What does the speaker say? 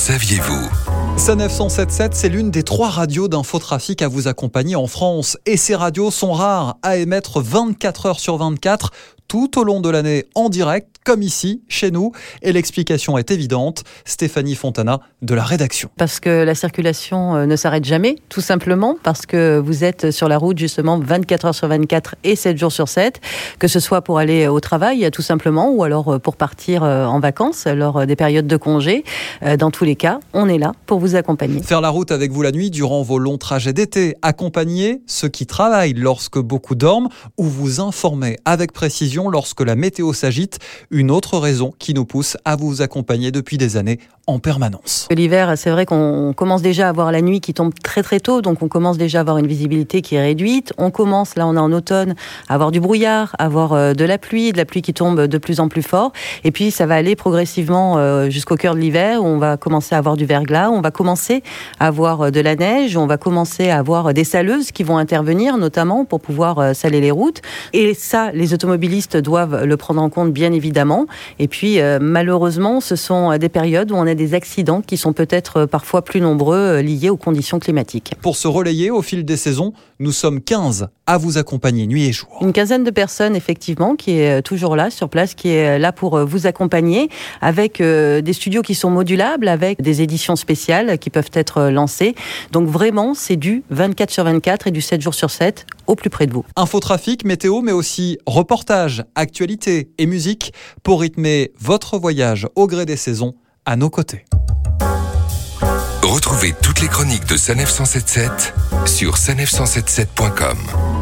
saviez-vous Sanef 177, c'est l'une des trois radios d'infotrafic à vous accompagner en France. Et ces radios sont rares à émettre 24 heures sur 24 tout au long de l'année en direct, comme ici, chez nous. Et l'explication est évidente. Stéphanie Fontana de la rédaction. Parce que la circulation euh, ne s'arrête jamais, tout simplement, parce que vous êtes sur la route justement 24 heures sur 24 et 7 jours sur 7, que ce soit pour aller au travail, tout simplement, ou alors euh, pour partir euh, en vacances lors des périodes de congé. Dans tous les cas, on est là pour vous accompagner. Faire la route avec vous la nuit durant vos longs trajets d'été, accompagner ceux qui travaillent lorsque beaucoup dorment, ou vous informer avec précision lorsque la météo s'agite, une autre raison qui nous pousse à vous accompagner depuis des années en permanence. L'hiver, c'est vrai qu'on commence déjà à voir la nuit qui tombe très très tôt, donc on commence déjà à avoir une visibilité qui est réduite. On commence, là on est en automne, à avoir du brouillard, à avoir euh, de la pluie, de la pluie qui tombe de plus en plus fort. Et puis ça va aller progressivement euh, jusqu'au cœur de l'hiver où on va commencer à avoir du verglas, on va commencer à avoir euh, de la neige, on va commencer à avoir des saleuses qui vont intervenir notamment pour pouvoir saler les routes. Et ça, les automobilistes doivent le prendre en compte bien évidemment. Et puis malheureusement, ce sont des périodes où on a des accidents qui sont peut-être euh, parfois plus nombreux euh, liés aux conditions climatiques. Pour se relayer au fil des saisons, nous sommes 15 à vous accompagner nuit et jour. Une quinzaine de personnes, effectivement, qui est euh, toujours là, sur place, qui est là pour vous accompagner, avec des studios qui sont modulables, avec des éditions spéciales qui peuvent être lancées. Donc vraiment, c'est du 24 sur 24 et du 7 jours sur 7 au plus près de vous. Infotrafic, météo, mais aussi reportage, actualité et musique pour rythmer votre voyage au gré des saisons à nos côtés. Retrouvez toutes les chroniques de Sanef 177 sur sanef177.com.